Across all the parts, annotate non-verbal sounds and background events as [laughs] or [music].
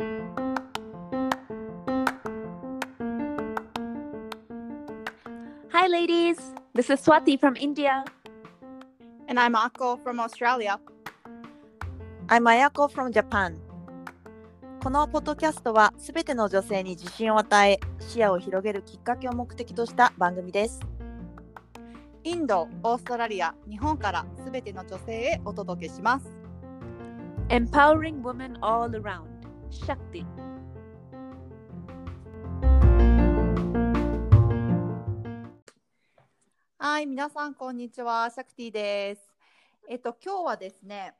Hi, ladies. This is Swati from India. And I'm Akko from Australia. I'm Ayako from Japan. このポッドキャストはすべての女性に自信を与え、視野を広げるきっかけを目的とした番組です。インド、オーストラリア、日本からすべての女性へお届けします。Empowering women all around. Shakti. はい、皆さんこんにちは、シャクティです。えっと今日はですね、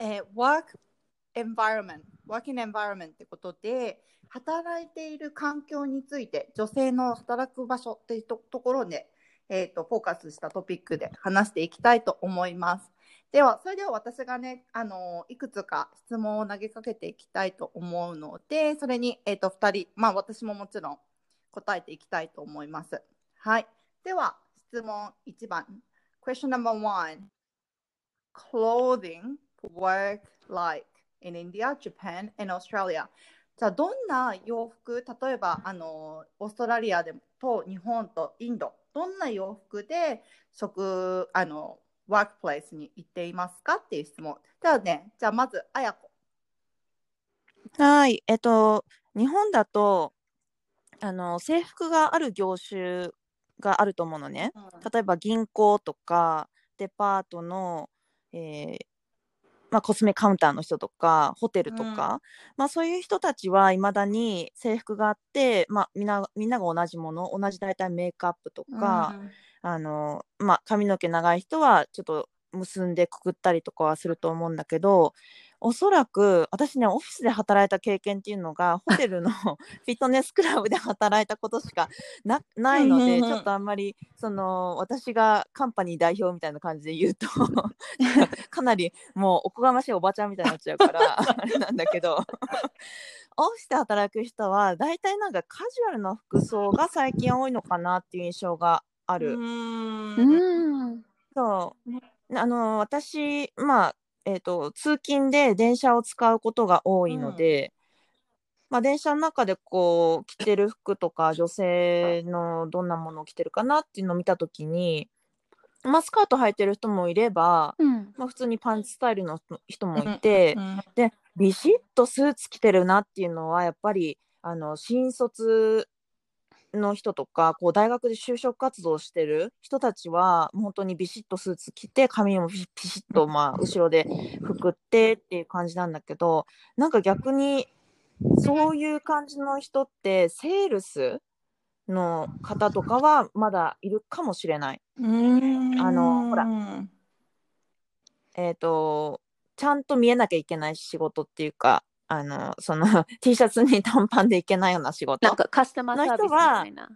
えー work environment、working environment ってことで、働いている環境について、女性の働く場所っていうとところで、えっとフォーカスしたトピックで話していきたいと思います。では、それでは私がね、あのいくつか質問を投げかけていきたいと思うので、それに、えっと2人、まあ私ももちろん答えていきたいと思います。はい。では、質問1番。Question number one. Clothing work like in India, Japan, and Australia. じゃあ、どんな洋服、例えば、あの、オーストラリアでと日本とインド、どんな洋服で職、あの、ワークプレイスに行っていますかっていう質問。じゃあね、じゃあまず、あやこ。はい、えっと、日本だと、あの、制服がある業種があると思うのね。例えば銀行とか、デパートの、えーまあ、コスメカウンターの人とか、ホテルとか、まあ、そういう人たちはいまだに制服があって、まあ、みんなみんなが同じもの、同じ大体メイクアップとか、あの、まあ、髪の毛長い人はちょっと結んでくくったりとかはすると思うんだけど、おそらく私ね、オフィスで働いた経験っていうのが、ホテルの [laughs] フィットネスクラブで働いたことしかなないので、ちょっとあんまり、その、私がカンパニー代表みたいな感じで言うと、[laughs] かなりもうおこがましいおばちゃんみたいになっちゃうから、[laughs] あれなんだけど、オフィスで働く人は、大体なんかカジュアルな服装が最近多いのかなっていう印象がある。ん Mm. そう。あの、私、まあ、えっと、通勤で電車を使うことが多いので、まあ、電車の中でこう、着てる服とか、女性のどんなものを着てるかなっていうのを見たときに、まあ、スカート履いてる人もいれば、Mm. まあ、普通にパンツスタイルの人もいて、うんで、ビシッとスーツ着てるなっていうのは、やっぱり、あの、新卒の人とか、こう、大学で就職活動してる人たちは、本当にビシッとスーツ着て、髪もピピシッと、まあ、後ろでくくってっていう感じなんだけど、なんか逆に、そういう感じの人って、セールスの方とかは、まだいるかもしれない。うんあのほらえっ、と、ちゃんと見えなきゃいけない仕事っていうか、あの、その [laughs] T シャツに短パンでいけないような仕事。なんかカスタマーサービスみたいな。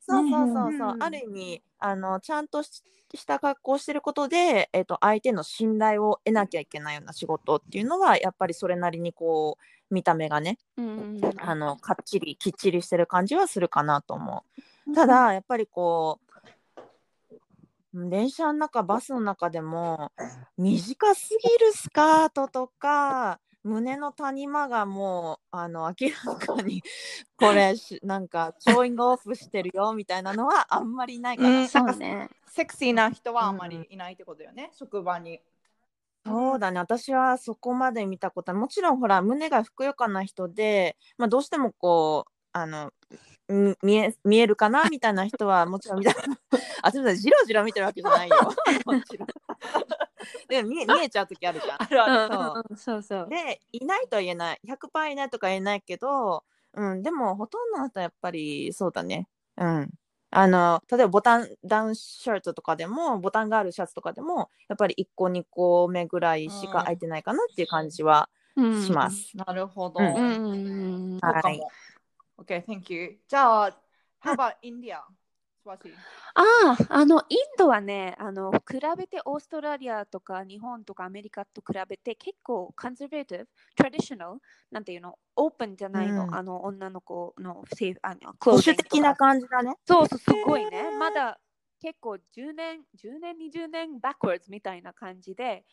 そうそうそうそう、うんある意味、あの、ちゃんとしした格好をしてることで、えっ、と、相手の信頼を得なきゃいけないような仕事っていうのは、やっぱりそれなりにこう、見た目がね、Mm. あの、かっちり、きっちりしてる感じはするかなと思う。ただ、やっぱりこう、電車の中、バスの中でも、短すぎるスカートとか、胸の谷間がもう、あの、明らかに、これし、なんか、ショーイングオフしてるよ、みたいなのはあんまりないかな。うんそうね。セクシーな人はあまりいないってことよね、職場に。そうだね、私はそこまで見たことは、もちろんほら、胸がふくよかな人で、まあ、どうしてもこう、あの、み見え見えるかなみたいな人はもちろん見た。[laughs] あすみませんじろじろ見てるわけじゃないよ。[laughs] もちろんでも見え見えちゃう時あるじゃんあるある。そううんそうそう。でいないとは言えない100%いないとか言えないけど、うん、でもほとんどの人はやっぱりそうだねうんあの例えばボタンダウンシャツとかでもボタンがあるシャツとかでもやっぱり1個2個目ぐらいしか開いてないかなっていう感じはします、なるほど。うんはいも。OK, thank you. じゃあ、How about India? スワティああ、あの、インドはね、あの、比べてオーストラリアとか日本とかアメリカと比べて結構コンサバティブ、トラディショナル、なんていうの、オープンじゃないの、うん。あの、女の子のセーフ、あの、保守 clothing とか。的な感じだね。そうそう、すごいね。まだ結構10年、10年、20年 backwards みたいな感じで、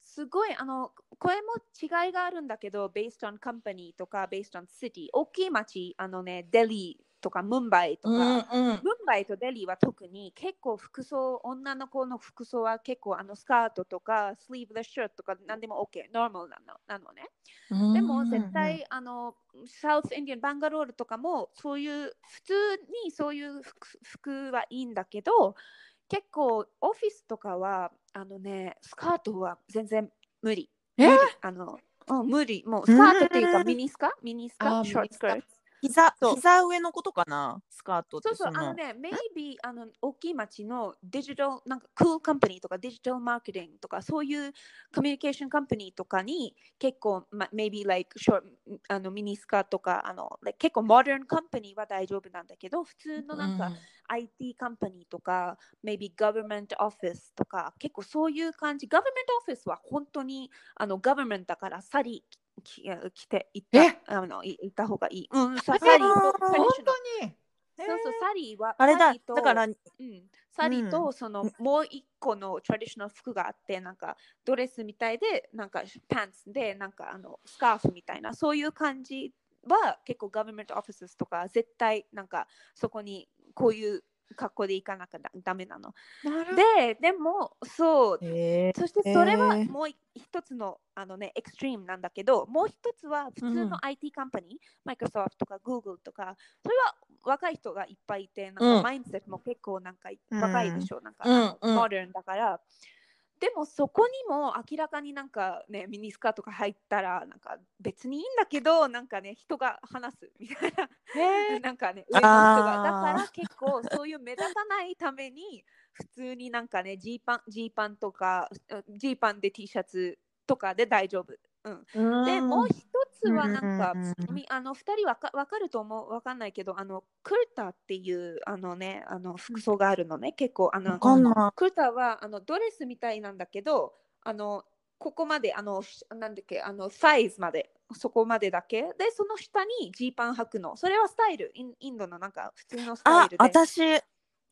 すごいあのこれも違いがあるんだけど based on company とか based on city 大きい町あのねデリーとかムンバイとか、うんうん。ムンバイとデリーは特に結構服装、女の子の服装は結構あのスカートとか sleeveless シャツとか何でも OK、ノー。マルなのなのね。でも絶対あのサウスインディアン、バンガロールとかもそういう普通にそういう服服はいいんだけど結構オフィスとかはあのねスカートは全然無理。え無理。あのうん、無理。もうスカートっていうかうんミニスカ？ミニスカ？ショートスカ。ート。膝膝上のことかな？スカートってそうそう、の。あのね、maybe あの大きい町のデジタル、なんか、クールカンパニーとかデジタルマーケティングとか、そういうコミュニケーションカンパニーとかに結構、ま、maybe like short あのミニスカとか、あの、like 結構モダンカンパニーは大丈夫なんだけど、普通のなんか、IT カンパニーとか、maybe government office とか、結構そういう感じ。government office は本当にあの government だから、サリーき着て行っえ？たあのい行った方がいい。うん、サリーと本当に？そうそう、サリーは、あれだだからうん、サリーとそのもう一個のトラディショナル服があって、なんかドレスみたいで、なんかパンツで、なんかあのスカーフみたいな、そういう感じは結構ガバメントオフィスとか絶対なんかそこにこういう格好で行かなきゃダダメなの。なる。で、でもそう、へそしてそれはもう一つのあのね、エクストリームなんだけど、もう一つは普通うん。の IT カンパニー、マイクロソフトとか Google とか、それは若い人がいっぱいいて、なんうん。かマインドセットも結構なんか若いでしょ、なんか、うんあのうんモダンだから。でもそこにも明らかになんかね、ミニスカとか入ったら、なんか別にいいんだけど、なんかね、人が話すみたいな。へなんかね、上の人が。だから結構そういう目立たないために、普通になんかね、ジーパン、ジーパンとか、ジーパンで T シャツとかで大丈夫。うん、で、もう一つはなんか、あの、二人わかわかると思う、わかんないけど、あの、クルタっていう、あのね、あの、服装があるのね、結構、あのクルタは、あの、ドレスみたいなんだけど、あの、ここまで、あの、しなんだっけ、あの、サイズまで、そこまでだけ。で、その下にジーパン履くの。それはスタイル、インインドのなんか普通のスタイあルで。私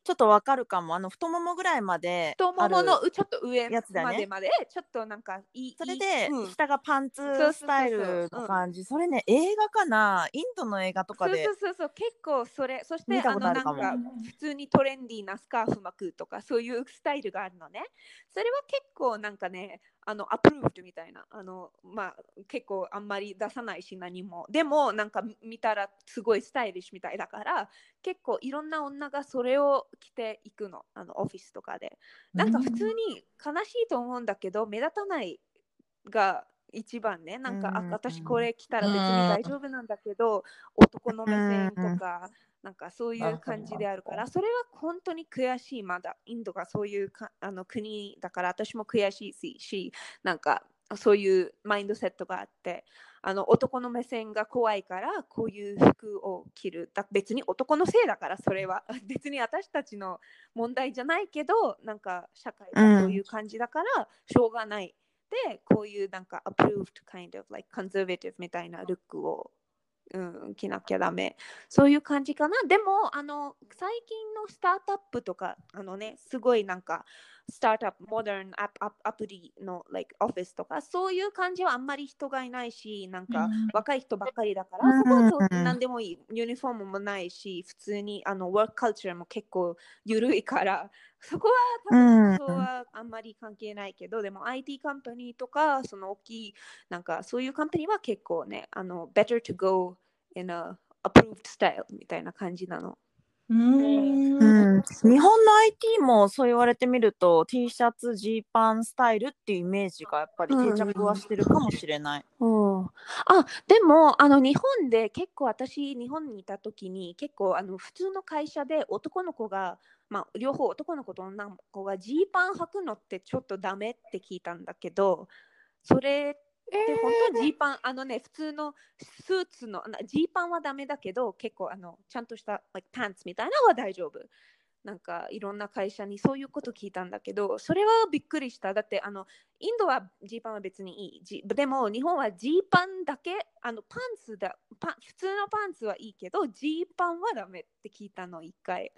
ちょっとわかるかも。あの太ももぐらいまで太もものちょっと上やつだね。までまで、ちょっとなんかいい。それで、うん。下がパンツそうそうそうそう。スタイルの感じ。それね映画かな。インドの映画とかでそうそうそうそう。結構それそして見たあことあるかも。のなんか普通にトレンディーなスカーフ巻くとかそういうスタイルがあるのね。それは結構なんかねあのアプローブみたいな。あのまあ結構あんまり出さないし何も。でもなんか見たらすごいスタイリッシュみたいだから結構いろんな女がそれを着ていくの。あのオフィスとかで。なんか普通に悲しいと思うんだけど目立たないが一番ね。なんか、あうん私これ着たら別に大丈夫なんだけど、男の目線とか、なんかそういう感じであるから、それは本当に悔しい、まだインドがそういうかあの国だから、私も悔しいし、なんかそういうマインドセットがあって、あの男の目線が怖いから、こういう服を着る。だ別に男のせいだから、それは。[laughs] 別に私たちの問題じゃないけど、なんか社会がそういう感じだから、しょうがない。で、こういうなんか approved kind of like conservative みたいなルックを、うん、着なきゃダメ。そういう感じかな。でも、あの、最近のスタートアップとか、あのね、すごいなんか、スタートアップ、モダンアプアプリの、like、オフィスとか、そういう感じはあんまり人がいないし、なんか、若い人ばっかりだから、うんそこは何でもいい。ユニフォームもないし、普通に、あの、ワークカルチャーも結構緩いから、[laughs] そこは多うん分、そうはあんまり関係ないけど、でも IT カンパニーとか、その大きい、なんかそういうカンパニーは結構ね、あの、better to go in a approved style みたいな感じなの。うんうん、日本の IT もそう言われてみると T シャツジーパンスタイルっていうイメージがやっぱり定着はしてるかもしれない。うん、あでもあの日本で結構私日本にいた時に結構あの普通の会社で男の子が、まあ、両方男の子と女の子がジーパン履くのってちょっとダメって聞いたんだけどそれって本当ジーパン、あのね普通のスーツのなジーパンはダメだけど結構あのちゃんとした、like、パンツみたいなのは大丈夫。なんかいろんな会社にそういうこと聞いたんだけど、それはびっくりした。だってあのインドはジーパンは別にいい。ジでも日本はジーパンだけ、あのパンツだパン、普通のパンツはいいけど、ジーパンはダメって聞いたの、一回。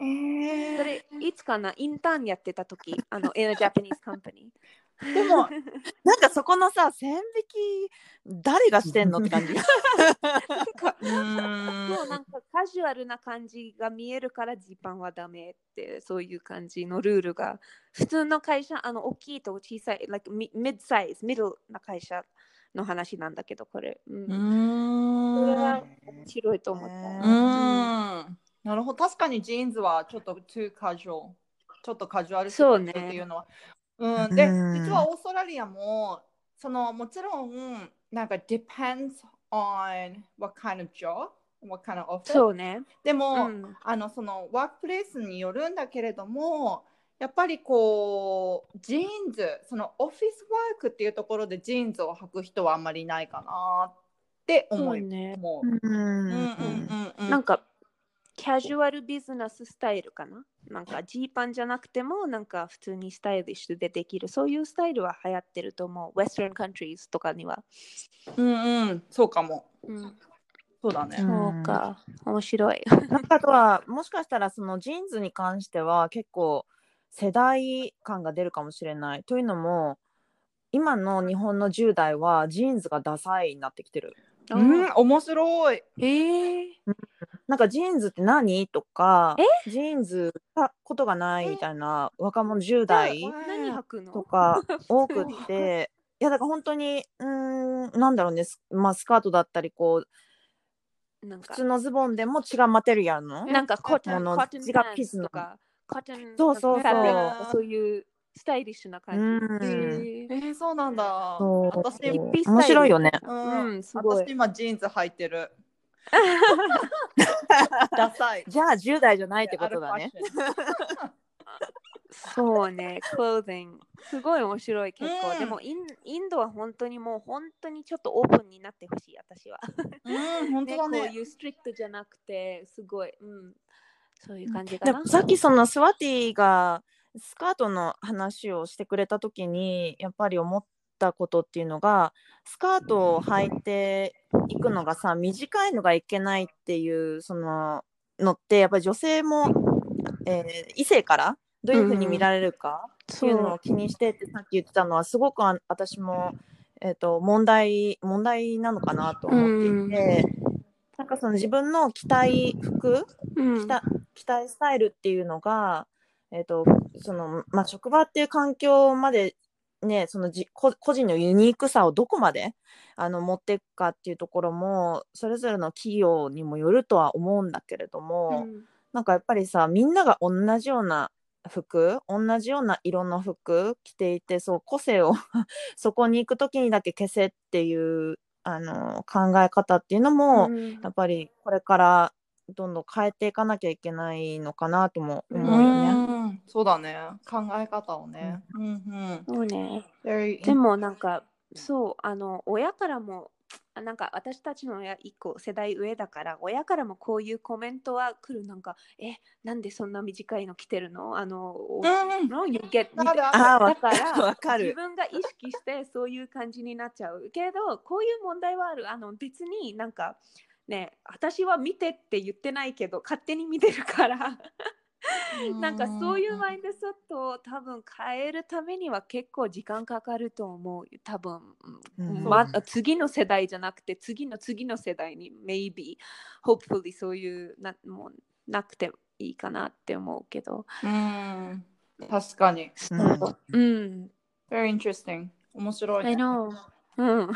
えそれいつかなインターンやってた時、あの、in a Japanese company。でも [laughs] なんかそこのさ線引き誰がしてんの？って感じ。なんか [laughs] うーん。もうなんかカジュアルな感じが見えるからジーパンはダメってそういう感じのルールが。普通の会社あの大きいと小さい like mid size ミドルな会社の話なんだけどこれ、うん。うーん。それは面白いと思った、うん。なるほど。確かにジーンズはちょっと too casual ちょっとカジュアルっていうのはうん、でうん。実はオーストラリアもそのもちろんなんか depends on what kind of job what kind of office そうね、でも、うん。あのその workplace によるんだけれどもやっぱりこうジーンズそのオフィスワークっていうところでジーンズを履く人はあんまりいないかなって思うね。思う。うん。うんうんうんうん。なんかキャジュアルビジネススタイルかな？なんかジーパンじゃなくてもなんか普通にスタイリッシュでできるそういうスタイルは流行ってると思う Western countries とかには、うんうんそうかも。うん、そうだね。そうか面白いなんかあとはもしかしたらそのジーンズに関しては結構世代感が出るかもしれない。というのも今の日本の10代はジーンズがダサいになってきてる。うん。面白い。えー、なんかジーンズって何？とかジーンズしたことがないみたいな若者10代とか多くって [laughs] いやだから本当にうーんなんだろうねス,、まあ、スカートだったりこうなんか。普通のズボンでも違うマテリアルの？なんか cotton もの違うパン生地のツとかcotton そうそうそう。そういうスタイリッシュな感じ、うんえーえー、そうなんだ。そう私、面白いよね。うんうんすごい私今ジーンズ履いてる。[laughs] ダサい。じゃあ10代じゃないってことだね。そうね、クローゼン。すごい面白い結構。うんでもインインドは本当にもう本当にちょっとオープンになってほしい、私は。うん、本当だこうね。いう strict じゃなくて、すごい、うん、そういう感じかなでも。さっきそのスワティがスカートの話をしてくれた時にやっぱり思ったことっていうのがスカートを履いていくのがさ短いのがいけないっていうそののってやっぱり女性も、えー異性からどういうふうに見られるかっていうのを気にしてってさっき言ってたのはすごくあ私も、えー、と問題問題なのかなと思っていて、なんかその自分の着たい服うん。着た着たいスタイルっていうのが、えーとそのまあ、職場っていう環境まで、ね、そのじ個個人のユニークさをどこまであの持っていくかっていうところもそれぞれの企業にもよるとは思うんだけれども、うん。なんかやっぱりさみんなが同じような服同じような色の服着ていてそう個性を [laughs] そこに行く時にだけ消せっていうあの考え方っていうのも、うん。やっぱりこれからどんどん変えていかなきゃいけないのかなとも思ううよね。ん、そうだね。考え方をね。うんうん。そうね。でもなんか、そう、あの、親からも、あなんか私たちの親一個世代上だから親からもこういうコメントは来るなんかえなんでそんな短いの着てるの？あの、うんの you get だからわかる自分が意識してそういう感じになっちゃうけどこういう問題はあるあの別になんかね私は見てって言ってないけど勝手に見てるからなんかそういうマインドセットを多分変えるためには結構時間かかると思う多分、うんま、次の世代じゃなくて次の次の世代に maybe hopefully そういうなもうなくていいかなって思うけど、うん。確かに。うんうん、Very interesting. 面白い、I ね。know うん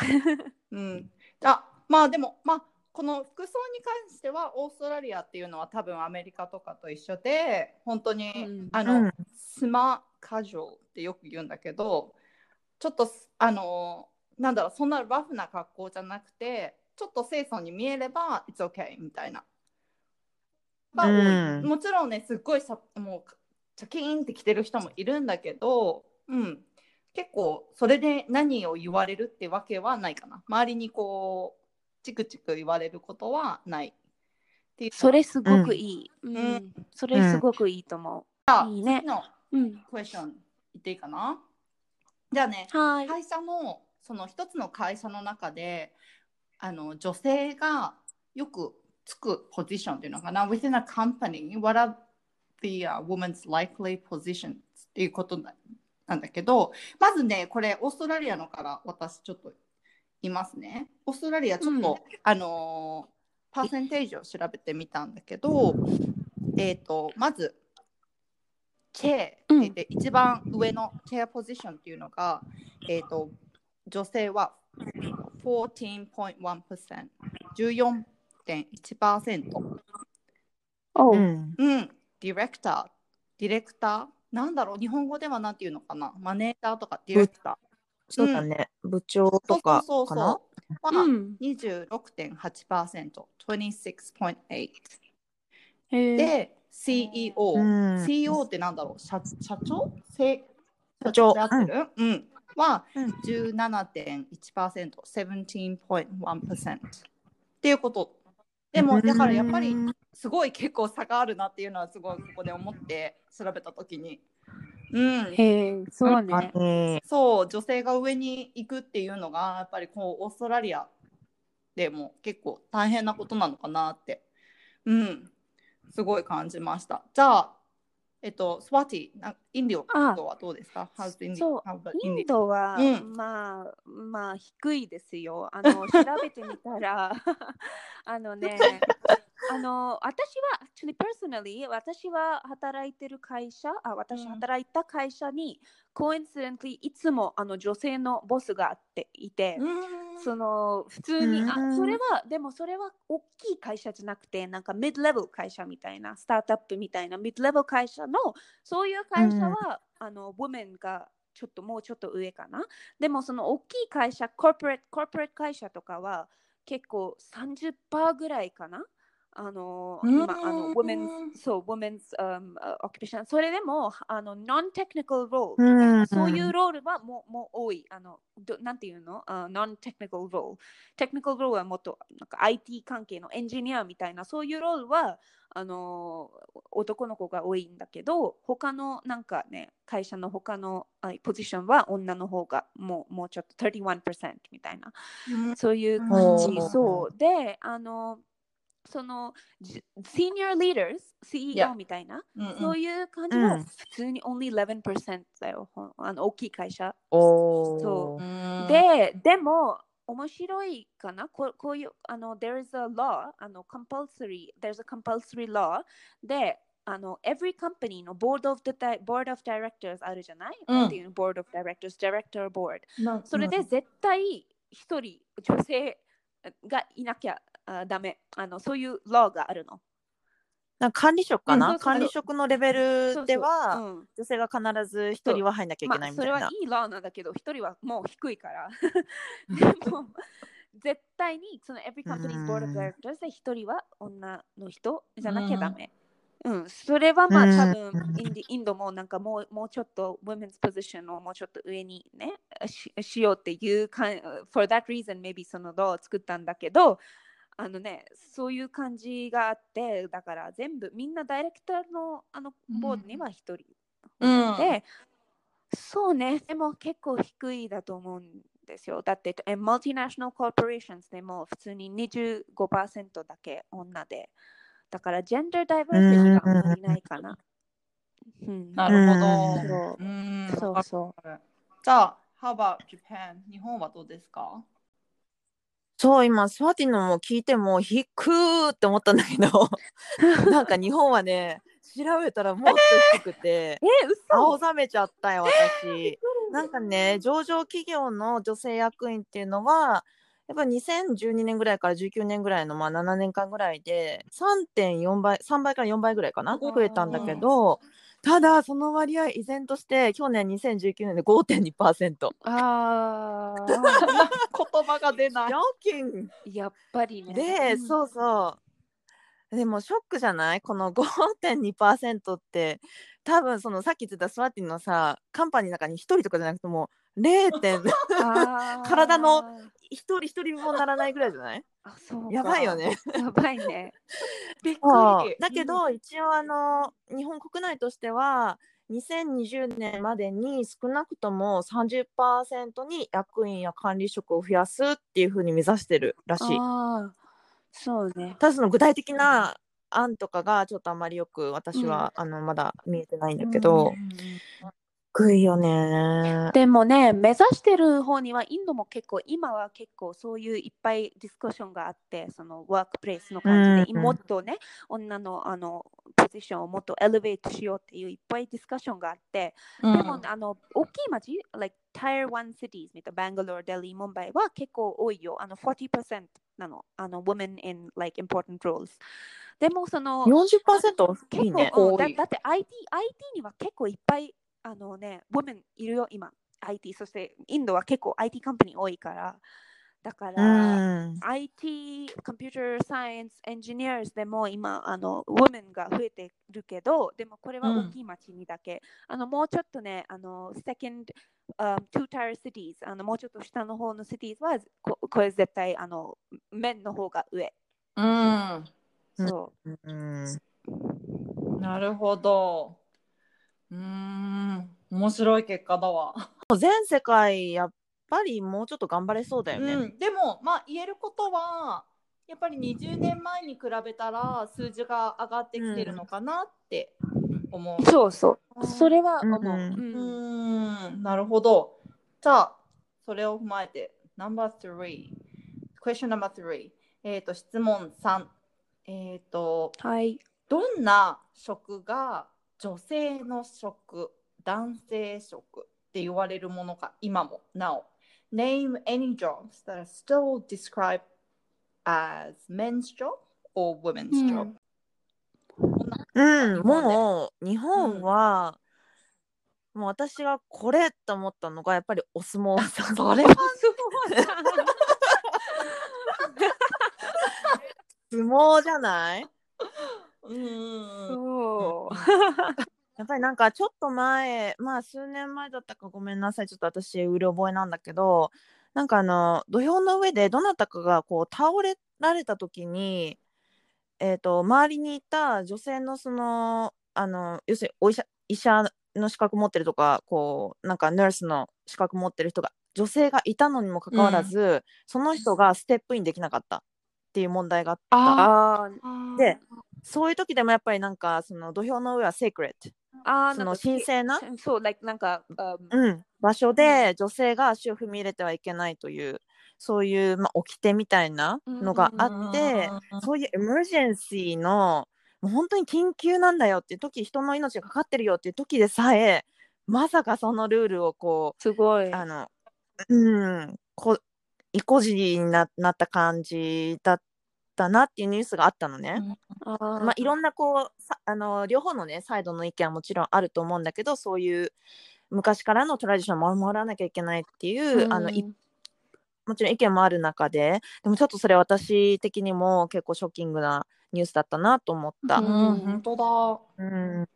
うん。あ、まあでも、まあ、この服装に関してはオーストラリアっていうのは多分アメリカとかと一緒で本当に、うん。あの、うん。スマカジュアルってよく言うんだけどちょっとあのなんだろうそんなラフな格好じゃなくてちょっと清楚に見えれば It's okay みたいな。が多いうん。もちろんねすっごいさもうチャキーンって着てる人もいるんだけど、うん、結構それで何を言われるってわけはないかな。周りにこうチクチク言われることはない。っていう。それすごくいい、うん。うん。それすごくいいと思あいいね。次のう、うん、クエスチョン言っていいかな？じゃあねはい。会社のその一つの会社の中であの女性がよくつくポジションっていうのかな？Within a company what are the、uh, women's likely positions っていうことだなんだけどまずねこれオーストラリアのから私ちょっといますね。オーストラリアちょっと、うんあのーパーセンテージを調べてみたんだけど、えっ、とまずチェアって言って、一番上のチェアポジションっていうのが、えっ、と女性は14.1%、14.1%。おうん。うん、ディレクター、ディレクター、なんだろう、日本語ではなんていうのかな、マネージャーとかディレクター。そうだね。部長そうとかそうそう。そう。は、う。ん。26.8%、26.8%。へえで、CEO、うん。CEO ってなんだろう、社社長？せ社長。うん。はうん。17.1%、17.1%っていうこと。でも、だからやっぱりうんすごい結構差があるなっていうのはすごいここで思って調べたときに。うん、へえそうね。あねそう女性が上に行くっていうのがやっぱりこうオーストラリアでも結構大変なことなのかなって。うん。すごい感じました。じゃあえっとスワティなインディオあはどうですか？イ？ンドは、うん。まあまあ低いですよ。あの調べてみたら [laughs] あのね [laughs] あの私は actually personally 私は働いてる会社あ私うん。働いた会社に、coincidentally いつもあの女性のボスがあっていて、うん。その普通に、あうん。それはでもそれは大きい会社じゃなくてなんかミッドレベル会社みたいなスタートアップみたいなミッドレベル会社のそういう会社は、あのウォメンがちょっともうちょっと上かな。でもその大きい会社コーポレートコーポレート会社とかは結構30%ぐらいかなあの今あの women's そう women's、um, uh, occupation それでもあの non-technical role そういうロールはもうもう多い。あのどなんていうの、uh, non-technical role テクニカルロールはもっとなんか IT 関係のエンジニアみたいなそういうロールはあの男の子が多いんだけど他のなんかね会社の他のあポジションは女の方がもうもうちょっと31%みたいな。うん。そういう感じ、うんそう。であのそのじ senior leaders CEO Yeah. みたいな、うんうんそういう感じはうん普通に only 11%だよ、あの大きい会社おそーうんで、でも、面白いかなここういう、あの、there is a law, あの、compulsory, there's a compulsory law で、あの、every company の board of, the, board of directors あるじゃない、うんなんていうの board of directors, director board。なそれで絶対一人女性がいなきゃあダメ。あの、そういう law があるの。なんか管理職かな、うんそうそう管理職のレベルではそうそううん女性が必ず一人は入んなきゃいけないみたいな。まあ、それはいいラーなんだけど、一人はもう低いから。[laughs] でも、絶対にその every company's board of うん directors で一人は女の人じゃなきゃダメ。うん、それはまあうん多分インディインドもなんかもうもうちょっと women's position をもうちょっと上にねししようっていうかん for that reason maybe その law を作ったんだけどあのねそういう感じがあってだから全部みんなダイレクターのあのボードには一人うんで、そうね、でも結構低いだと思うんですよ。だって、えマルティナショナルコーポレーションズでも普通に25%だけ女で。だから、ジェンダーダイバーシティがあんまりないかな。うん、なるほうんど。そううんそうそじゃあ、How about Japan? 日本はどうですか？そう今スワティのも聞いても低ーって思ったんだけど [laughs] なんか日本はね調べたらもっと低くてえ、青嘘ざめちゃったよ私。なんかね上場企業の女性役員っていうのはやっぱ2012年ぐらいから19年ぐらいのまあ7年間ぐらいで3.4倍3倍から4倍ぐらいかな増えたんだけどただその割合依然として去年2019年で5.2%。ああ、言葉が出ない。[laughs] ショッキングやっぱりね。で、うんそうそう。でもショックじゃない？この5.2%って多分そのさっき言ってたスワティのさカンパニーの中に1人とかじゃなくてもう 0. 点 [laughs] 体の1人1人もならないぐらいじゃない？あそうかやばいよね。やばいね。[laughs] びっくり。だけど、一応あの日本国内としては2020年までに少なくとも30%に役員や管理職を増やすっていうふうに目指してるらしい。ああ、そうね。ただその具体的な案とかがちょっとあまりよく私は、あのまだ見えてないんだけど、くいよね。でもね、目指してる方にはインドも結構、今は結構そういういっぱいディスカッションがあって、その workplace の感じで、うんもっとね、女のあのポジションをもっと elevate しようっていういっぱいディスカッションがあって、うんでも、あの、大きい町、like Tier 1 cities みたいな、バンガロール、デリー、ムンバイは結構多いよ。あの、40%なの。あの、women in like important roles。でも、その、40%い結構、いね。だだって IT, IT には結構いっぱい、あのね、women いるよ、今。IT、そしてインドは結構 IT カンパニー多いから。だかうら、ん。IT、コンピューターサイエンス、エンジニアでも今、あの、women が増えてるけど、でもこれは大きい町にだけ。あの、もうちょっとね、あの、second、um, two tier cities、あの、もうちょっと下の方の cities は、ここれ絶対、あの、面の方が上。うん。そう。うんなるほど。うーん。面白い結果だわ。全世界やっぱりもうちょっと頑張れそうだよね。うん、でも、まあ、言えることはやっぱり20年前に比べたら数字が上がってきてるのかなって思う。そうそうあー。それは思う。うんううんーん、なるほど。じゃあ、それを踏まえて、No.3、Question No.3、えっ、と、質問3。えっ、と、はい。どんな職が女性の職、男性職って言われるものか、今もなお。Name any jobs that are still described as men's job or women's うん job、うん、日本でも。う日本は、もう私がこれと思ったのがやっぱりお相撲さん。それは相撲じゃない？うんそう。[laughs] やっぱりなんかちょっと前まあ数年前だったかごめんなさい。ちょっと私うる覚えなんだけどなんかあの土俵の上でどなたかがこう倒れられた時に、えー、と周りにいた女性のそのあの要するにお医者医者の資格持ってるとかこうなんかナースの資格持ってる人が女性がいたのにもかかわらず、その人がステップインできなかったっていう問題があった。でそういう時でもやっぱりなんかその土俵の上はセークレット。あー、その神聖な？そう、like なんか、um うん、場所で女性が足を踏み入れてはいけないというそういう、まあ、掟みたいなのがあって、そういうエムージェンシーのもう本当に緊急なんだよっていう時人の命がかかってるよっていう時でさえまさかそのルールをこすごい。うあのうんこ意固地にななった感じだったなっていうニュースがあったのね。あー。まあ、いろんなこうさあの両方のねサイドの意見はもちろんあると思うんだけどそういう昔からのトラディションを守らなきゃいけないっていう、あのいもちろん意見もある中ででもちょっとそれ私的にも結構ショッキングなニュースだったなと思った。うん、本当だ。うん。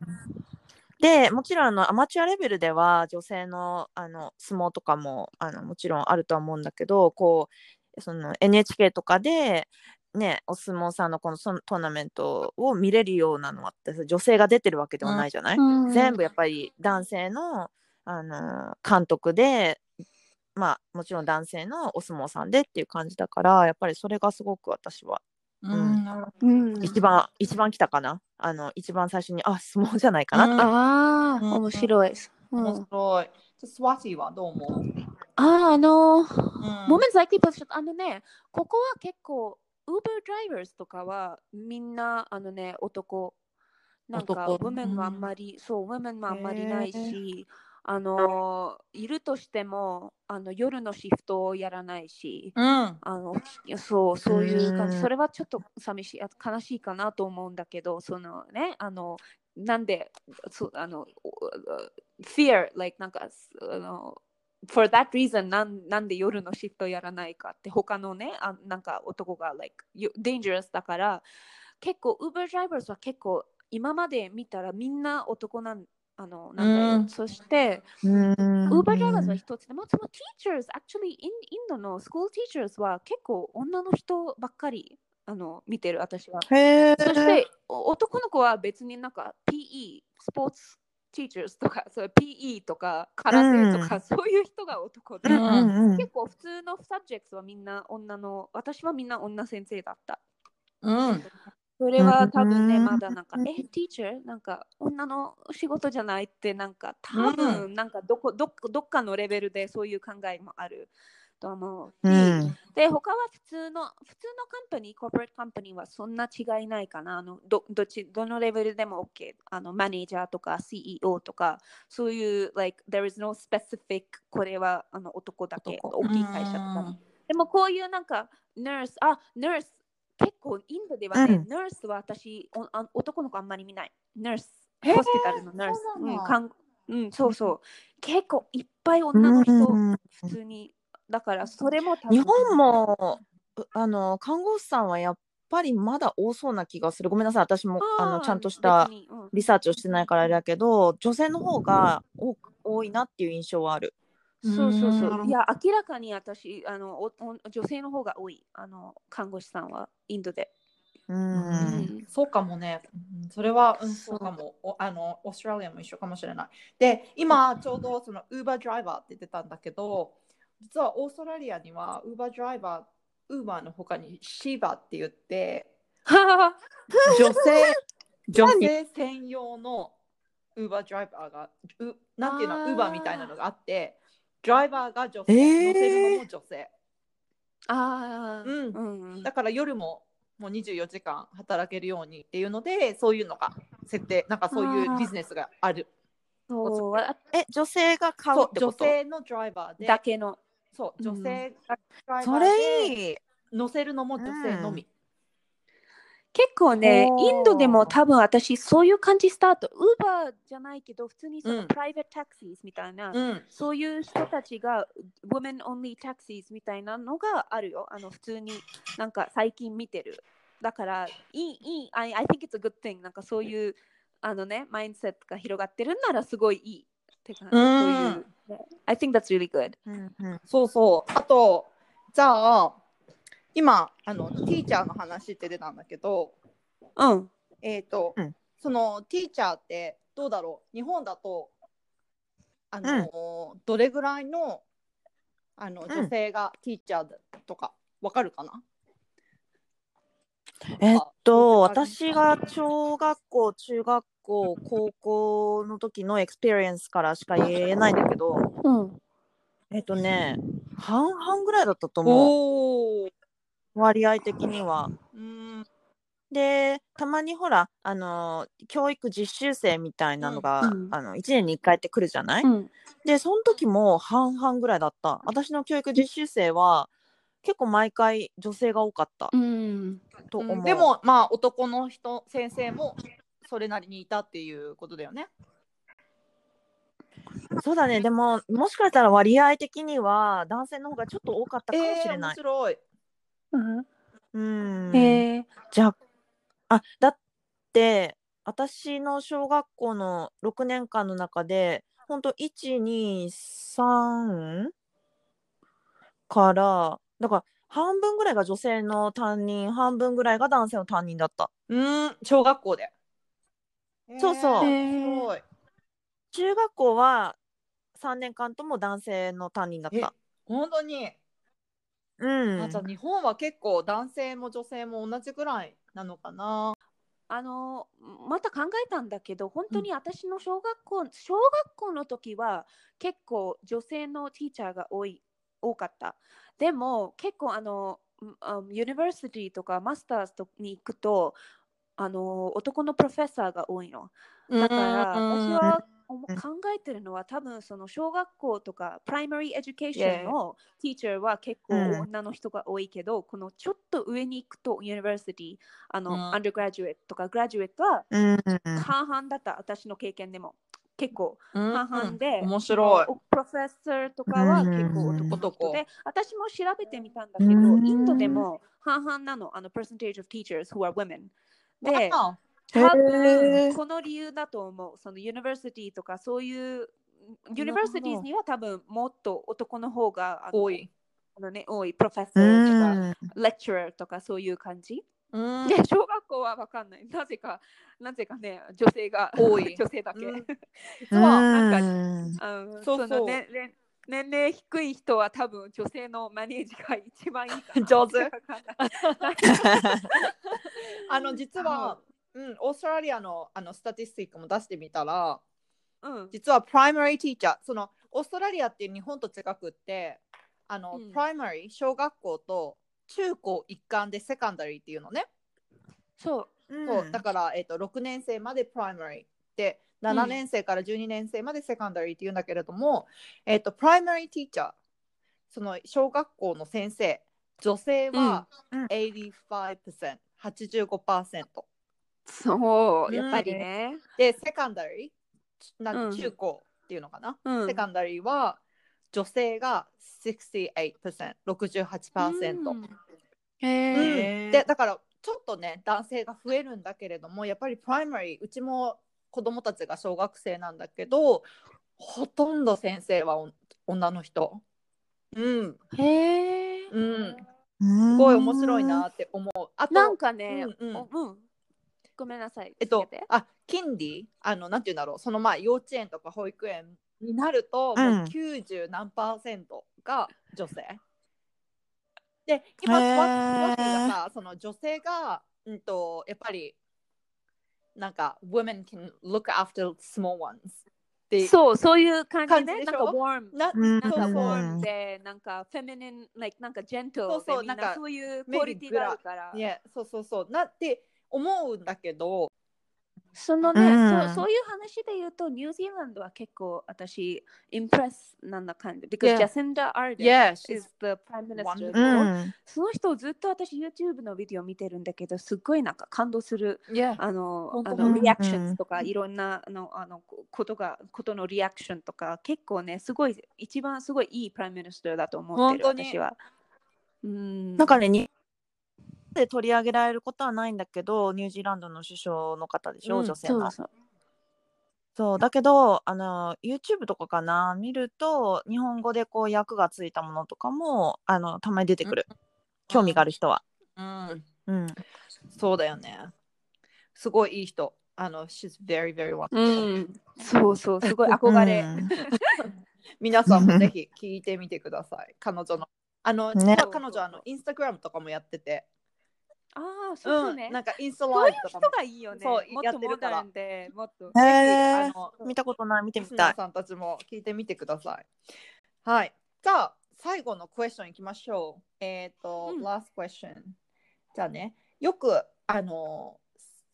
でもちろんあのアマチュアレベルでは女性のあの相撲とかもあのもちろんあるとは思うんだけどこうその NHK とかで、ね、お相撲さんのこのそのトーナメントを見れるようなのはって女性が出てるわけではないじゃない、うん。全部やっぱり男性のあの監督で、まあ、もちろん男性のお相撲さんでっていう感じだからやっぱりそれがすごく私はうん、一番、一番来たかな？あの一番最初にあ相撲じゃないかなって。ああ、うん。面白い。ど。面うん、白い。スワティはどう思う、ああ、あの、うん、Women's Likely Position、あのね、ここは結構、Uber Drivers とかはみんな、あのね、男。なんか、男。Women はあんまり、そう、Women はあんまりないし、あの、いるとしても、あの夜のシフトをやらないし、うん。あのそうそういう感じ、うん。それはちょっと寂しい、あ悲しいかなと思うんだけど、そのね、あの、なんで、そあの、お fear, like なんか、すあの、for that reason なんなんで夜のシフトやらないかって他のねあなんか男が like dangerous だから結構 Uber drivers は結構今まで見たらみんな男なんあのなんだよ、うん。そしてうん。Uber drivers は一つでも、その teachers、actually インインドの school teachers は結構女の人ばっかりあの見てる、私は。へえそしてお男の子は別になんか PE、スポーツ teachers とか、そう PE とか空手とか、そういう人が男で、うんうんうん。結構普通の subjects はみんな女の、私はみんな女先生だった。うん。それは多分ね、うんまだなんか、え、ティーチャーなんか、女の仕事じゃないって、なんか、多分、なんかどこ、どっかのレベルでそういう考えもあると思うし、うんで、他は普通の、普通のカンパニー、コーポレートカンパニーはそんな違いないかな。あのどどっち、どのレベルでも OK。あの、マネージャーとか CEO とか、そういう、like, there is no specific、これはあの男だけ、男大きい会社とかに。でもこういうなんか、ナース、あ、ナース、結構インドではね、うんナースは私おあ、男の子あんまり見ない。ナース、ホスピタルのナース。そうなんだうんそうそう。結構いっぱい女の人、うん普通に。だからそれも日本もうあの看護師さんはやっぱりまだ多そうな気がするごめんなさい私もあのちゃんとしたリサーチをしてないからあれだけど女性の方が多く多いなっていう印象はある。そうそうそうう。んいや、明らかに私、あのおお女性の方が多い、あの看護師さんは、インドで。ううんんそうかもね。うんそれは、うん、そうかも。おあのオーストラリアも一緒かもしれない。で、今ちょうどその Uber ドライバーって言ってたんだけど、実はオーストラリアには Uber ドライバー、Uber の他にシーバって言って、[laughs] 女性 [laughs] 女性専用の Uber ドライバーが、うなんていうの、あー。Uber みたいなのがあって、ドライバーが女性、えー。乗せるのも女性。ああ、うん。うんうん。だから夜ももう24時間働けるようにっていうのでそういうのが設定なんかそういうビジネスがある。そう。あえ女性が買う女ってこと？性のドライバーで。だけの。そううん女性がそーれでいい。乗せるのも女性のみ、結構ね、インドでも多分私、そういう感じスタート。ウーバーじゃないけど、普通にその、うんプライベートタクシーみたいな、うんそういう人たちが、women only taxis みたいなのがあるよ。あの普通になんか最近見てる。だから、いい、いい、I, I think it's a good thing. なんかそういう、あのね、マインドセットが広がってるんならすごいいい。ってか、そういう、ね。I think that's really good. うんうん。そうそう。あとじゃあ今あのティーチャーの話って出たんだけどうん。えっ、と、うん。そのティーチャーってどうだろう？日本だとあの、どれぐらいのあのん。女性が teacher だとかわかるかな、えっとあ私が小学校中学校高校の時の experience からしか言えないんだけどうん。えっとね半々ぐらいだったと思。う割合的には。うん。でたまにほらあの教育実習生みたいなのが、うんあの1年に1回って来るじゃない、うん。でその時も半々ぐらいだった私の教育実習生は結構毎回女性が多かったうん。と思う、でもまあ男の人先生もそれなりにいたっていうことだよね。そうだねでももしかしたら割合的には男性の方がちょっと多かったかもしれえー、面ない、白い。うんへえ。じゃああだって私の小学校の6年間の中でほんと123からだから半分ぐらいが女性の担任半分ぐらいが男性の担任だったうん、小学校で。そうそう。中学校は3年間とも男性の担任だっえた本当に？うんあじゃあ日本は結構男性も女性も同じぐらいなのかな？あのまた考えたんだけど本当に私の小学校、小学校の時は結構女性の teacher が多い多かったでも結構あのあ university とか masters とに行くとあの男の professor が多いの。だから私は考えてるのは多分その小学校とか primary education のteacher は結構うん。女の人が多いけど、このちょっと上に行くと university あの、うん。 undergraduate とか graduate はうん。半々だった。私の経験でも。結構うん半々で、面白い。 professor とかはうん結構男で、私も調べてみたんだけど、うん。インドでも半々なの、あの、percentage of teachers who are women。で、わ多へ分ーこの理由だと思う。その university とかそういうuniversity には多分もっと男の方が多い。あの、ね、多い professor うーとか、ん lecturer とかそういう感じ。うんで、小学校はわかんない。なぜか、なぜかね、女性が多い [laughs] 女性だけ。うん [laughs] 実はなんかそうそうね年齢低い人は多分女性の manage が一番いいかな。[laughs] 上手 [laughs] あのの実は、うん、オーストラリアのあの statistic も出してみたらうん。実は primary teacher そのオーストラリアって日本と近くってあの、うん primary 小学校と中高一貫で secondary っていうのね、そう。そうだから、えっと6年生まで primary で7うん。年生から12年生まで secondary っていうんだけれども、えっと primary teacher その小学校の先生女性はうん。うん。85%、85%そう、うん。やっぱりね。でセカンダリーなうん。中高っていうのかな、うん。セカンダリーは女性が68%、68%。うん。うん。へー。でだからちょっとね男性が増えるんだけれどもやっぱりプライマリーうちも子供たちが小学生なんだけどほとんど先生はお女の人。うん、へえ。うん、すすごい面白いなって思う。あとなんかね、うんうんおうん。ごめんなさい。えっとあ、金利、あの、なんていうんだろう、そのまあ幼稚園とか保育園になると、うんもう90何パーセントが女性。で、今、へーわわけがさ、その女性が、うんと、やっぱり、なんか、women can look after small ones ってそう、そういう感じね。なんか warm。な、うんなんか warm で、なんか feminine、like なんか gentle でそうそうななんかそういうクオリティがあるから。ね、そうそうそう、なって思うんだけど、そのね、うんそう、そういう話で言うと、ニュージーランドは結構私、 impress なんだ感じ。because. Jacinda Ardern Yeah, is the prime minister. んその人をずっと私 YouTube のビデオ見てるんだけど、すっごいなんか感動する。yeah. あのあのうんリアクションとかいろんなあのあのこことがことのリアクションとか結構ねすごい一番すごいいい prime minister だと思ってる私は。うんなんかね、で取り上げられることはないんだけど、ニュージーランドの首相の方でしょ、うん女性の。そうそうそうだけどあの YouTube とかかな見ると日本語でこう役がついたものとかもあのたまに出てくる、興味がある人は。うん。うん、そうだよね。すごいいい人。あの、she's very, very wonderful. うん、そうそうすごい憧れ。うん [laughs] 皆さんもぜひ聞いてみてください。彼女の。あの、実ねは彼女、あの、インスタグラムとかもやってて。ああそうそうね。なんかインスタそういう人ライブとかも。がいいよね。そうもっとやってるからモダンでもっと。へーあの、見たことない見てリみたい。さんたちも聞いてみてください。はい。じゃあ、最後のクエスチョンいきましょう。えっ、と、うん last question。じゃあね、よく、あの、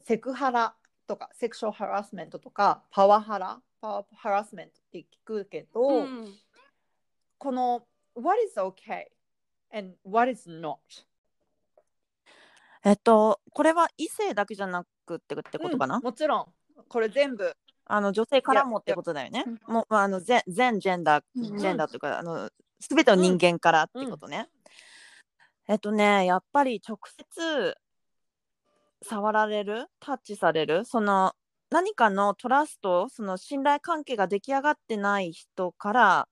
セクハラとか、セクシャルハラスメントとか、パワハラ、パワーハラスメントって聞くけど、うんこの What is okay and what is not? えっとこれは異性だけじゃなくってってことかな、うんもちろん、これ全部。あの女性からもってことだよね。もうまああの全全ジェンダー、うんジェンダーというか、あの全ての人間からってことね。えっとね、やっぱり直接触られる、タッチされる、その何かのトラスト、その信頼関係が出来上がってない人から、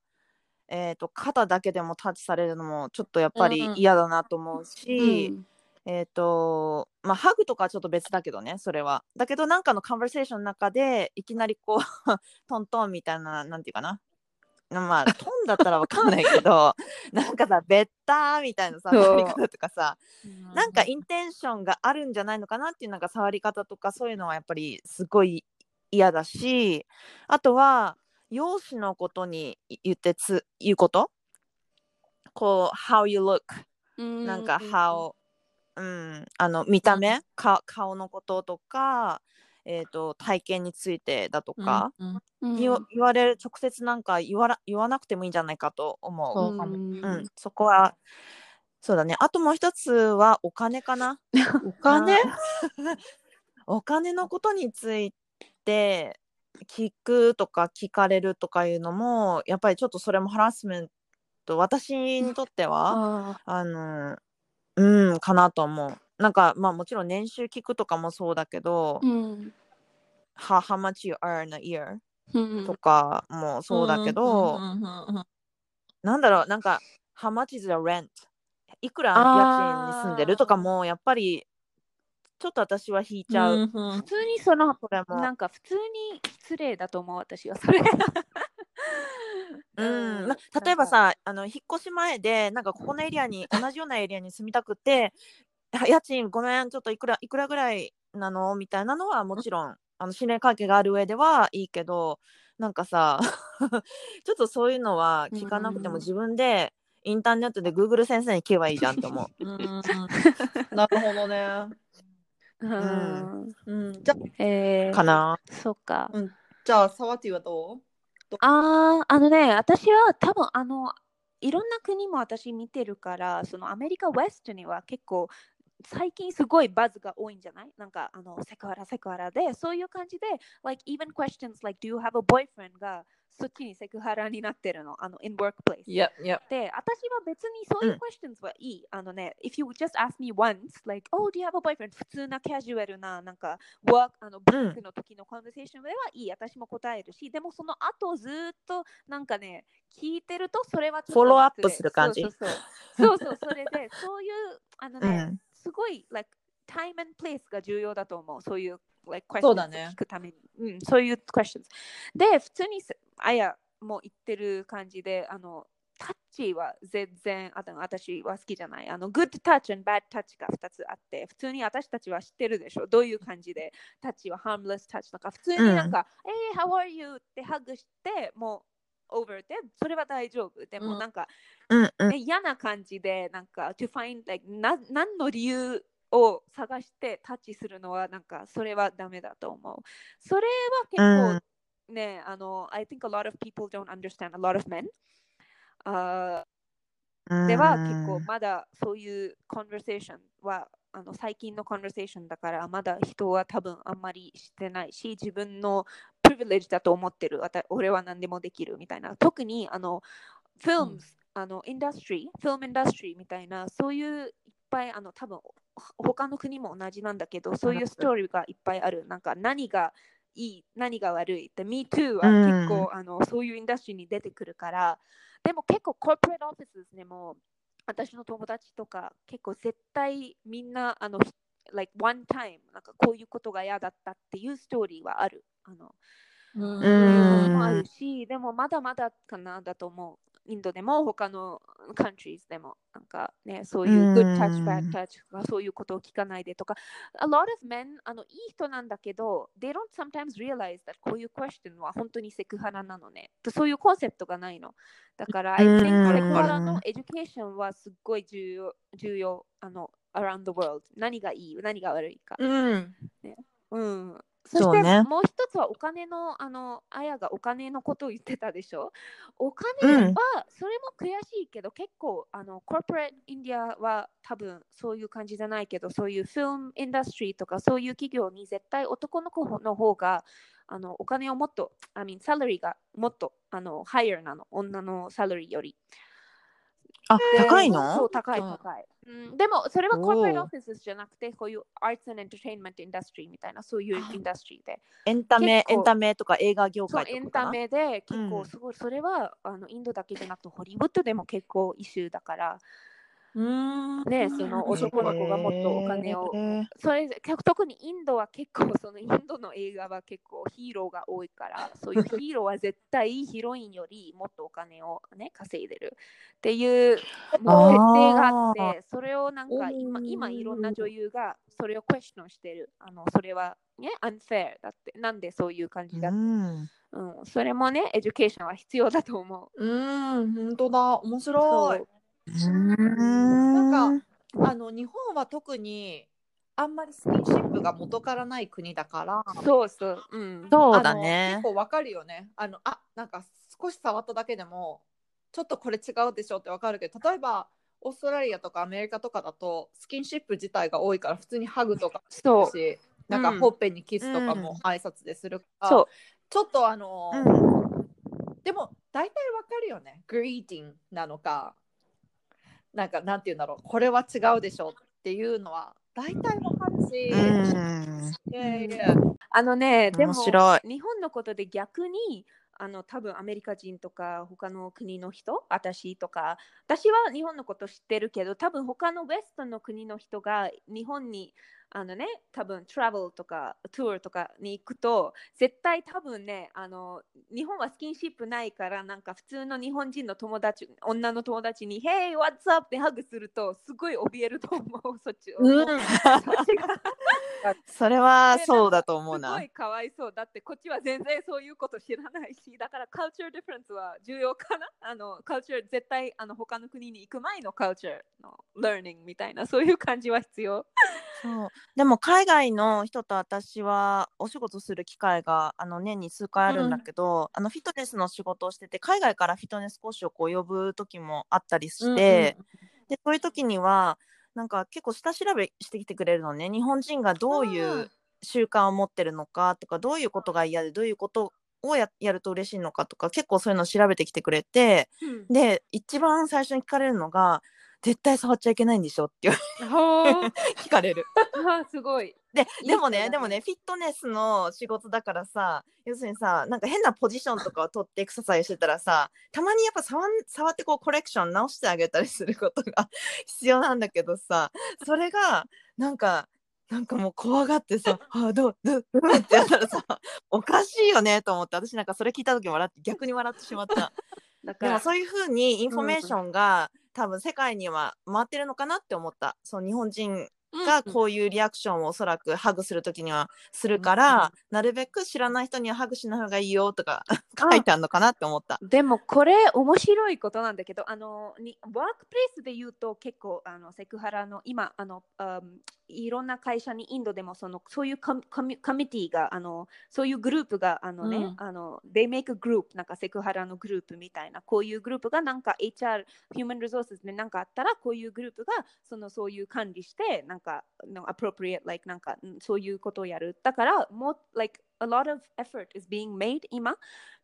えっと肩だけでもタッチされるのもちょっとやっぱりうんうん嫌だなと思うし、うんえっ、と、まあ、ハグとかはちょっと別だけどね、それは。だけど、なんかのカンバーセーションの中で、いきなりこう、[laughs] トントンみたいな、なんていうかな。まあ、トンだったらわかんないけど、[laughs] なんかさ、ベッターみたいなさ、触り方とかさ、なんかインテンションがあるんじゃないのかなっていうなんか触り方とか、そういうのはやっぱりすごい嫌だし、あとは、容姿のことに言ってつ言うこと？こう、how you look なんか how、うん、あの見た目、か顔のこととか、えー、と体験についてだとか、うんうん言われる直接なんか言わら言わなくてもいいんじゃないかと思う。そうん。うん、そこはそうだね。あともう一つはお金かな？[laughs] お金？あ [laughs] お金のことについて聞くとか聞かれるとかいうのもやっぱりちょっとそれもハラスメント私にとっては、ああのうんかなと思う。なんかまあもちろん年収聞くとかもそうだけど、ーうん。は how much you earn a year うんとかもそうだけど、うんうんうんうんなんだろうなんか how much is your rent? いくら家賃に住んでる？とかもやっぱりちょっと私は引いちゃう。うんうん。普通にそのそれも。なんか普通に失礼だと思う私はそれ。さあの引っ越し前でなんかここのエリアに同じようなエリアに住みたくて家賃ごめんちょっといくらいくらぐらいなの？みたいなのはもちろんあの信頼関係がある上ではいいけどなんかさ [laughs] ちょっとそういうのは聞かなくてもうん自分でインターネットで Google 先生に聞けばいいじゃんって思う。うん [laughs] なるほどね。うんうん、じゃえーかな。そっか。じゃあ、サワティはどう？ああ、あのね、私は多分あの、いろんな国も私見てるから、そのアメリカ・ウェストには結構最近すごいバズが多いんじゃない？なんかあのセクハラセクハラで、そういう感じで、like even questions like do you have a boyfriend? がそっちにセクハラになってるの、あの in workplace。Yep, yep. で、私は別にそういううん questions はいい。あのね、if you just ask me once, like, oh, do you have a boyfriend? 普通なカジュアルな、なんか、work、あの、ブックの時のコンバセーションではいい。私も答えるし、でもその後ずっと、なんかね、聞いてると、それはちょっとフォローアップする感じそうそうそう。そうそれで、[laughs] そういう、あのうね、ん。すごい、like, time and place が重要だと思う。そういう、like, そう questions をだね聞くために。うん、そういう questions。で、普通にせ、あやも言ってる感じで、あの、タッチは全然あと私は好きじゃない。あの、グッドタッチ and bad タッチが2つあって、普通に私たちは知ってるでしょ。どういう感じで、タッチは harmless タッチとか、普通になんか、えー、how are you? ってハグして、もう over で、それは大丈夫。でうんもなんか、うんうん。ね嫌な感じで、なんか、to find, like, な何の理由を探してタッチするのは、なんか、それはダメだと思う。それは結構、ね、あの、I think a lot of people don't understand, a lot of men. あーでは結構まだそういうコンバセーションはあの最近のコンバセーションだからまだ人は多分あんまりしてないし自分のプリビレージだと思ってる。俺は何でもできるみたいな。特にあのフィルム、あのインダストリーフィルムインダストリーみたいなそういういっぱいあの多分他の国も同じなんだけどそういうストーリーがいっぱいある。なんか何がいい何が悪いって Me Too は結構、あのそういうインダストリーに出てくるから。でも結構コーポレートオフィスでも私の友達とか結構絶対みんなあの like one time なんかこういうことが嫌だったっていうストーリーはある。あのうそういうのもあるしでもまだまだかなだと思うインドでも他の countries でもなんかねそういううん good touch bad touch とかそういうことを聞かないでとか a lot of men あのいい人なんだけど they don't sometimes realize that こういう question は本当にセクハラなのねそういうコンセプトがないのだから、I うん think セクハラの education はすっごい重要、重要、あの、around the world。何がいい、何が悪いか。うん。うん。そして、もう一つはお金の、あの、あやがお金のことを言ってたでしょ？お金うんは、それも悔しいけど、結構、あの、コーポレートインディアは多分そういう感じじゃないけど、そういうフィルムインダストリーとか、そういう企業に絶対男の子の方が、あのお金をもっと、I mean、サラリーがもっと、あの、ハイヤーなの、女のサラリーより。あ、で高いそのう、高い、うん高い。うん、でも、それはコー。ポレートオフィスじゃなくて、こういう Arts and Entertainment Industry みたいな、そういうインダストリーで。エンタメ、エンタメとか映画業界とかエンタメで、うん。結構すごい、それはあのインドだけじゃなくて、 Hollywood でも結構 issue だから、うん。ね、その男の子がもっとお金を。それ特にインドは結構そのインドの映画は結構ヒーローが多いから [laughs] そういうヒーローは絶対ヒロインよりもっとお金をね稼いでるっていうもう設定があってそれをなんか今今いろんな女優がそれをクエスチョンしてる。あのそれはね unfair だって。なんでそういう感じだって、うん。うん、それもね education は必要だと思う。うん、本当だ。面白い。なんかあの日本は特にあんまりスキンシップが元からない国だから。そうそう、うん、そうだね。結構わかるよね。あのあなんか少し触っただけでもちょっとこれ違うでしょってわかるけど例えばオーストラリアとかアメリカとかだとスキンシップ自体が多いから普通にハグとかそう。しなんかうんほっぺにキスとかも挨拶でするから、そう。ちょっとあの、うん。でも大体わかるよね。グリーティングなのかなんかなんて言うんだろう。これは違うでしょっていうのは大体わかるし、うん。いやいやあのね、でも面白い。日本のことで逆にあの多分アメリカ人とか他の国の人、私とか、私は日本のこと知ってるけど、多分他のウェストンの国の人が日本にあのね、多分トラベルとかトゥーとかに行くと、絶対多分ね、あの日本はスキンシップないから、なんか普通の日本人の友達、女の友達に、Hey, what's up? ってハグすると、すごい怯えると思う、そっち。うん、[laughs] それはそうだと思うな。すごいかわいそう。だってこっちは全然そういうこと知らないし、だからカルチャーディフェンスは重要かな？あのカルチャー絶対あの他の国に行く前のカルチャーの learning みたいなそういう感じは必要。そう。でも海外の人と私はお仕事する機会があの年に数回あるんだけど、うん、あのフィットネスの仕事をしてて海外からフィットネス講師をこう呼ぶ時もあったりして、うんうん、でそういう時にはなんか結構下調べしてきてくれるのね。日本人がどういう習慣を持ってるのかとかどういうことが嫌でどういうことをやると嬉しいのかとか結構そういうのを調べてきてくれて、うん、で一番最初に聞かれるのが絶対触っちゃいけないんでしょって [laughs] 聞かれる。あすごい。ででもねでもねフィットネスの仕事だからさ要するにさなんか変なポジションとかを取ってエクササイズしてたらさたまにやっぱ触触ってこうコレクション直してあげたりすることが必要なんだけどさそれがなんかなんかもう怖がってさ「ああどうどうどう?」ってやったらさおかしいよねと思って私なんかそれ聞いた時笑って逆に笑ってしまった。[laughs] でもそういうふうにインフォメーションが、うん多分世界には回ってるのかなって思った。そう日本人がこういうリアクションをおそらくハグする時にはするから、うん、なるべく知らない人にはハグしない方がいいよとか書いてあるのかなって思った。でもこれ面白いことなんだけどあのに workplace で言うと結構あのセクハラの今あの、um, いろんな会社にインドでもそのそういうコミ committee があのそういうグループがあのね、うん、あの They make a group なんかセクハラのグループみたいなこういうグループがなんか HR Human Resources でなんかあったらこういうグループがそのそういう管理してなんか appropriate like なんかそういうことをやる。だからも like a lot of effort is being made 今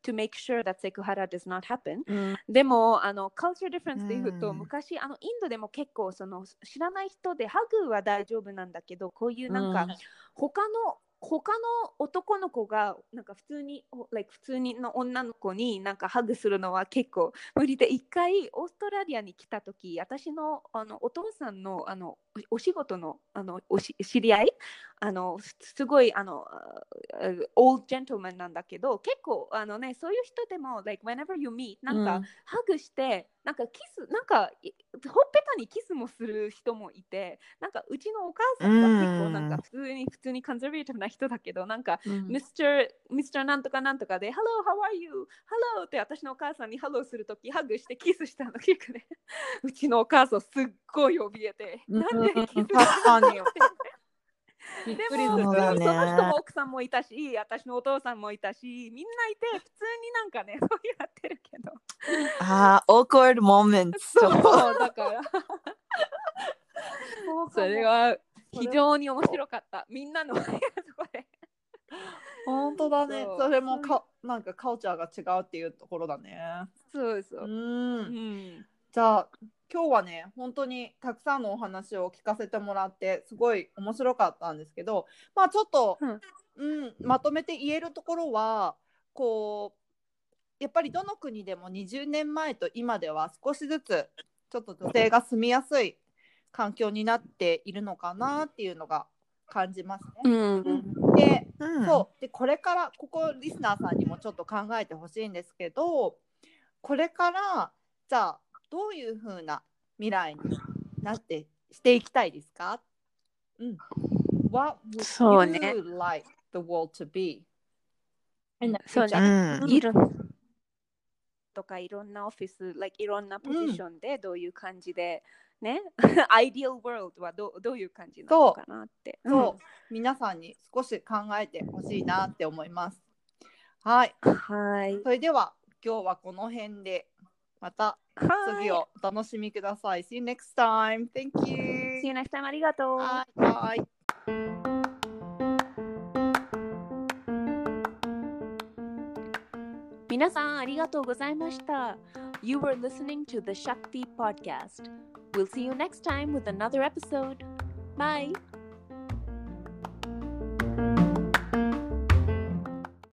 to make sure that セクハラ does not happen、うん、でもあの culture difference で言うと、うん、昔あのインドでも結構その知らない人でハグは大丈夫なんだけどこういうなんか、うん、他の他の男の子がなんか普通に、like、普通にの女の子になんかハグするのは結構無理で一回オーストラリアに来た時私のあのお父さんのあのお仕事のあのおし知り合いあのすごいあのオールジェントルマンなんだけど結構あのねそういう人でも like whenever you meet なんか、ハグしてなんかキスなんかほっぺたにキスもする人もいてなんかうちのお母さんが結構なんか普通に普通にコンザベーティブな人だけどなんか、うん、Mr. Mr. なんとかなんとかで Hello how are you? Hello! って私のお母さんに Hello! するときハグしてキスしたの結構ね。[laughs] うちのお母さんすっごい怯えて、なんでキスしたの？ってびっくりする、ね、その人も奥さんもいたし、私のお父さんもいたし、みんないて、普通になんかね、[laughs] そうやってるけど。ああ、awkward moment。そう、だから。[laughs] それは非常に面白かった。みんなの本当だね。それもかなんかカルチャーが違うっていうところだね。そうですうん。じゃあ今日はね本当にたくさんのお話を聞かせてもらってすごい面白かったんですけどまあちょっと、うん、うん、まとめて言えるところはこうやっぱりどの国でも20年前と今では少しずつちょっと女性が住みやすい環境になっているのかなっていうのが感じますね。うん、で、うん、そう。でこれからここリスナーさんにもちょっと考えてほしいんですけどこれからじゃあどういうふうな未来になってしていきたいですか、うん、What would you like the world to be? そうね。いろとかいろんなオフィス、like、いろんなポジションでどういう感じで、ね、アイディアルワールドはどどういう感じなのかなって。そう、そう皆さんに少し考えてほしいなって思います。はい。はい。それでは今日はこの辺でまた次をお楽しみください。See you next time. Thank you. See you next time. ありがとう。はい。はい。皆さんありがとうございました。You were listening to the Shakti podcast. We'll see you next time with another episode. Bye.